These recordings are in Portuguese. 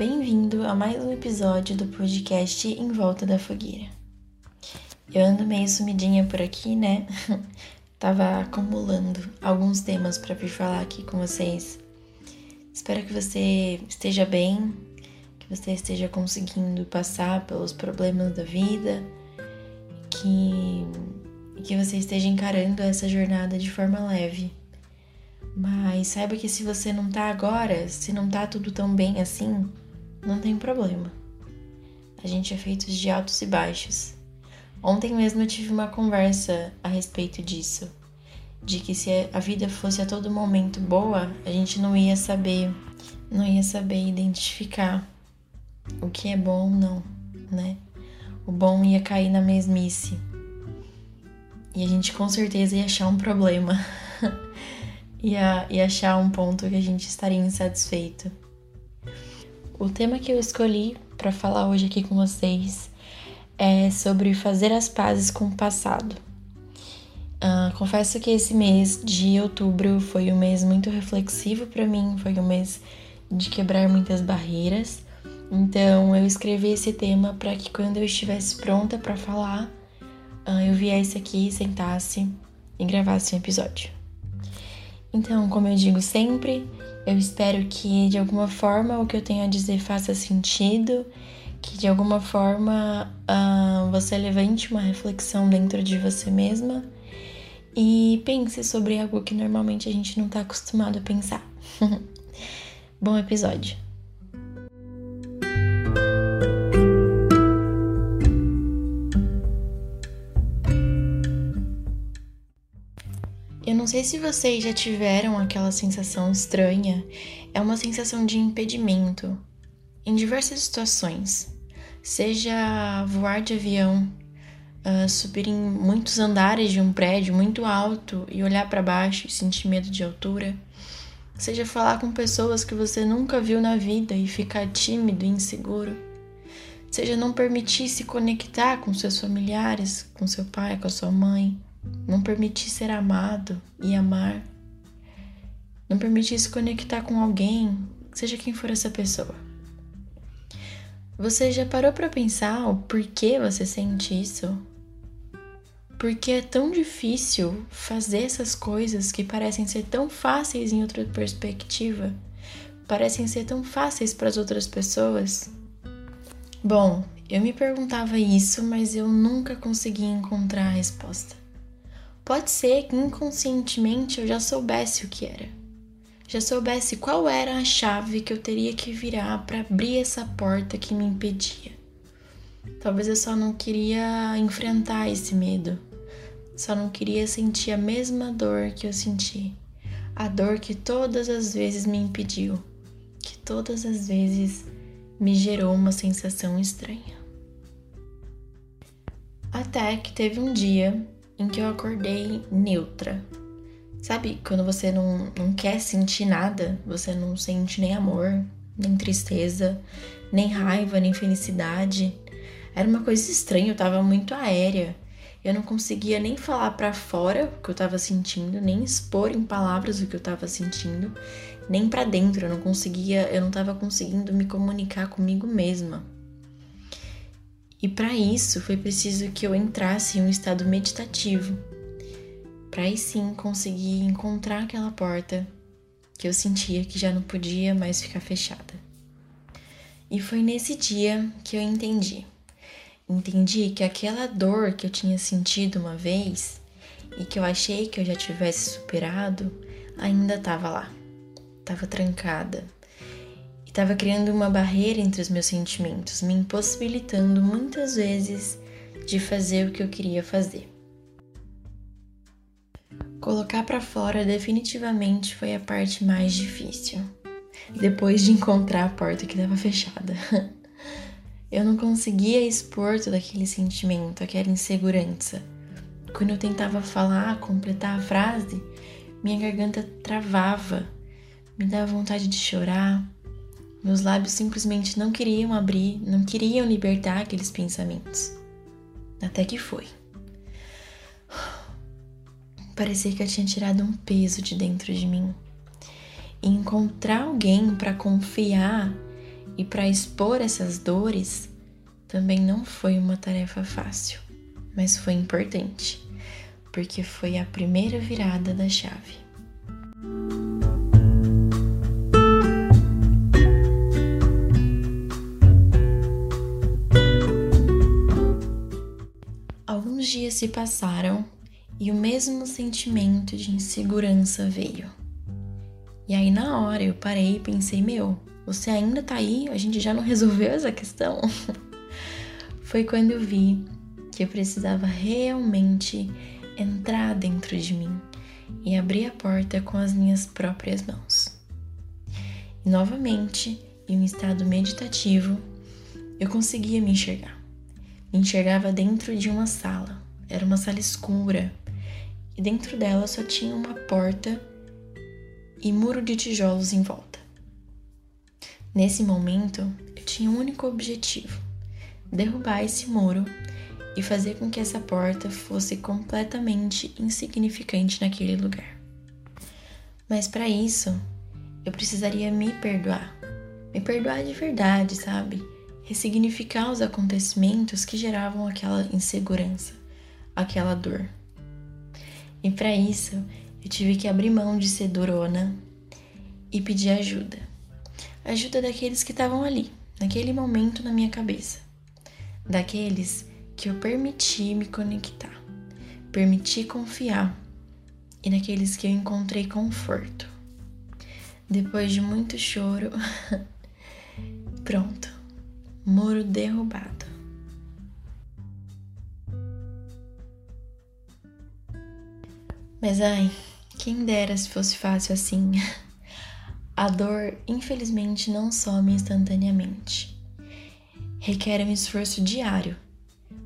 bem-vindo a mais um episódio do podcast Em Volta da Fogueira. Eu ando meio sumidinha por aqui, né? Tava acumulando alguns temas para vir falar aqui com vocês. Espero que você esteja bem, que você esteja conseguindo passar pelos problemas da vida, que, que você esteja encarando essa jornada de forma leve mas saiba que se você não tá agora, se não tá tudo tão bem assim, não tem problema. A gente é feito de altos e baixos. Ontem mesmo eu tive uma conversa a respeito disso. De que se a vida fosse a todo momento boa, a gente não ia saber, não ia saber identificar o que é bom ou não, né? O bom ia cair na mesmice. E a gente com certeza ia achar um problema. e, a, e achar um ponto que a gente estaria insatisfeito. O tema que eu escolhi para falar hoje aqui com vocês é sobre fazer as pazes com o passado. Uh, confesso que esse mês de outubro foi um mês muito reflexivo para mim, foi um mês de quebrar muitas barreiras. Então eu escrevi esse tema para que quando eu estivesse pronta para falar, uh, eu viesse aqui, sentasse e gravasse um episódio. Então, como eu digo sempre, eu espero que de alguma forma o que eu tenho a dizer faça sentido, que de alguma forma uh, você levante uma reflexão dentro de você mesma e pense sobre algo que normalmente a gente não está acostumado a pensar. Bom episódio! Eu não sei se vocês já tiveram aquela sensação estranha, é uma sensação de impedimento em diversas situações, seja voar de avião, uh, subir em muitos andares de um prédio muito alto e olhar para baixo e sentir medo de altura, seja falar com pessoas que você nunca viu na vida e ficar tímido e inseguro, seja não permitir se conectar com seus familiares, com seu pai, com a sua mãe não permitir ser amado e amar, não permitir se conectar com alguém, seja quem for essa pessoa. Você já parou para pensar o porquê você sente isso? Porque é tão difícil fazer essas coisas que parecem ser tão fáceis em outra perspectiva, parecem ser tão fáceis para as outras pessoas? Bom, eu me perguntava isso, mas eu nunca consegui encontrar a resposta. Pode ser que inconscientemente eu já soubesse o que era. Já soubesse qual era a chave que eu teria que virar para abrir essa porta que me impedia. Talvez eu só não queria enfrentar esse medo. Só não queria sentir a mesma dor que eu senti. A dor que todas as vezes me impediu, que todas as vezes me gerou uma sensação estranha. Até que teve um dia em que eu acordei neutra. Sabe, quando você não, não quer sentir nada, você não sente nem amor, nem tristeza, nem raiva, nem felicidade. Era uma coisa estranha, eu tava muito aérea. Eu não conseguia nem falar para fora o que eu tava sentindo, nem expor em palavras o que eu tava sentindo, nem para dentro. Eu não conseguia, eu não tava conseguindo me comunicar comigo mesma. E para isso foi preciso que eu entrasse em um estado meditativo, para aí sim conseguir encontrar aquela porta que eu sentia que já não podia mais ficar fechada. E foi nesse dia que eu entendi. Entendi que aquela dor que eu tinha sentido uma vez e que eu achei que eu já tivesse superado ainda estava lá, estava trancada, estava criando uma barreira entre os meus sentimentos, me impossibilitando muitas vezes de fazer o que eu queria fazer. Colocar para fora definitivamente foi a parte mais difícil. Depois de encontrar a porta que estava fechada. Eu não conseguia expor todo aquele sentimento, aquela insegurança. Quando eu tentava falar, completar a frase, minha garganta travava, me dava vontade de chorar, meus lábios simplesmente não queriam abrir, não queriam libertar aqueles pensamentos. Até que foi. Parecia que eu tinha tirado um peso de dentro de mim. E encontrar alguém para confiar E para expor essas dores também não foi uma tarefa fácil, mas foi importante, porque foi a primeira virada da chave. Alguns dias se passaram e o mesmo sentimento de insegurança veio. E aí, na hora, eu parei e pensei: meu, você ainda tá aí? A gente já não resolveu essa questão? Foi quando eu vi que eu precisava realmente entrar dentro de mim e abrir a porta com as minhas próprias mãos. E novamente, em um estado meditativo, eu conseguia me enxergar. Enxergava dentro de uma sala. Era uma sala escura. E dentro dela só tinha uma porta e muro de tijolos em volta. Nesse momento, eu tinha um único objetivo: derrubar esse muro e fazer com que essa porta fosse completamente insignificante naquele lugar. Mas para isso, eu precisaria me perdoar. Me perdoar de verdade, sabe? Ressignificar os acontecimentos que geravam aquela insegurança, aquela dor. E para isso, eu tive que abrir mão de ser durona e pedir ajuda ajuda daqueles que estavam ali, naquele momento na minha cabeça, daqueles que eu permiti me conectar, permiti confiar e naqueles que eu encontrei conforto. Depois de muito choro, pronto, muro derrubado. Mas ai, quem dera se fosse fácil assim. A dor, infelizmente, não some instantaneamente. Requer um esforço diário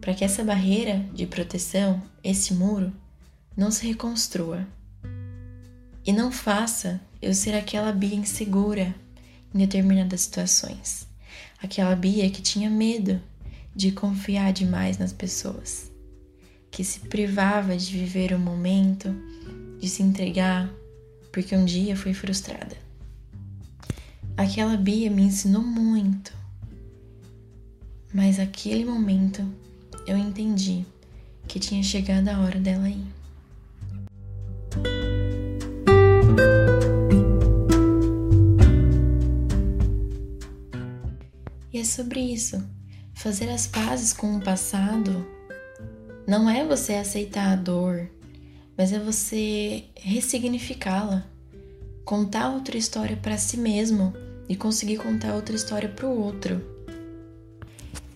para que essa barreira de proteção, esse muro, não se reconstrua. E não faça eu ser aquela Bia insegura em determinadas situações. Aquela Bia que tinha medo de confiar demais nas pessoas, que se privava de viver o momento, de se entregar, porque um dia foi frustrada. Aquela Bia me ensinou muito, mas aquele momento eu entendi que tinha chegado a hora dela ir. E é sobre isso. Fazer as pazes com o passado não é você aceitar a dor, mas é você ressignificá-la, contar outra história para si mesmo e conseguir contar outra história para o outro.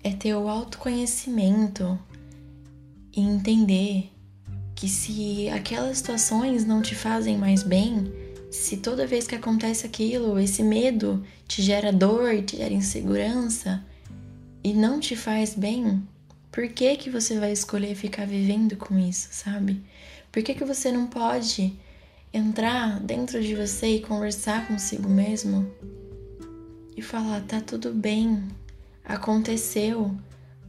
É ter o autoconhecimento e entender que se aquelas situações não te fazem mais bem, se toda vez que acontece aquilo, esse medo te gera dor, te gera insegurança e não te faz bem, por que que você vai escolher ficar vivendo com isso, sabe? Por que que você não pode entrar dentro de você e conversar consigo mesmo e falar: tá tudo bem, aconteceu,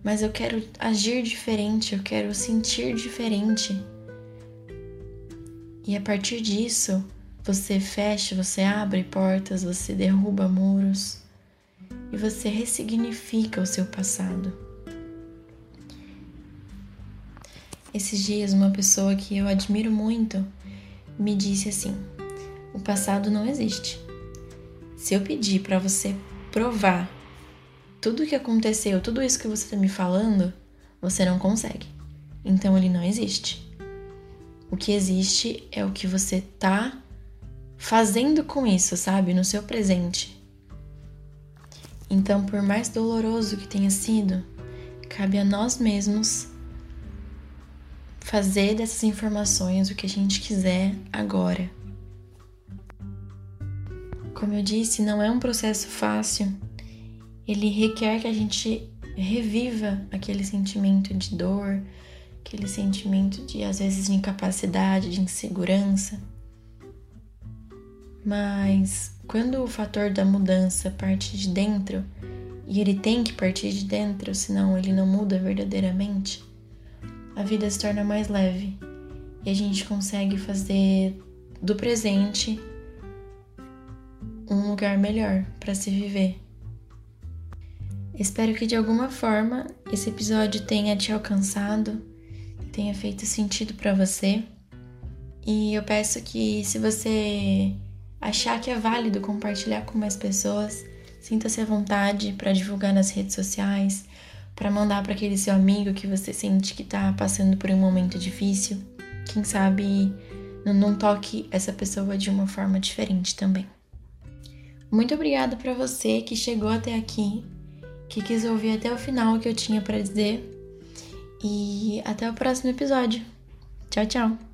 mas eu quero agir diferente, eu quero sentir diferente. E a partir disso, você fecha, você abre portas, você derruba muros e você ressignifica o seu passado. Esses dias, uma pessoa que eu admiro muito me disse assim: o passado não existe. Se eu pedir para você provar tudo o que aconteceu, tudo isso que você está me falando, você não consegue. Então ele não existe. O que existe é o que você tá fazendo com isso, sabe? No seu presente. Então, por mais doloroso que tenha sido, cabe a nós mesmos fazer dessas informações o que a gente quiser agora. Como eu disse, não é um processo fácil. Ele requer que a gente reviva aquele sentimento de dor, aquele sentimento de às vezes de incapacidade, de insegurança. Mas quando o fator da mudança parte de dentro, e ele tem que partir de dentro, senão ele não muda verdadeiramente, a vida se torna mais leve e a gente consegue fazer do presente um lugar melhor para se viver. Espero que de alguma forma esse episódio tenha te alcançado, tenha feito sentido para você. E eu peço que se você achar que é válido compartilhar com mais pessoas, sinta-se à vontade para divulgar nas redes sociais, para mandar para aquele seu amigo que você sente que está passando por um momento difícil. Quem sabe não, toque essa pessoa de uma forma diferente também. Muito obrigada para você que chegou até aqui, que quis ouvir até o final o que eu tinha para dizer. E até o próximo episódio. Tchau, tchau.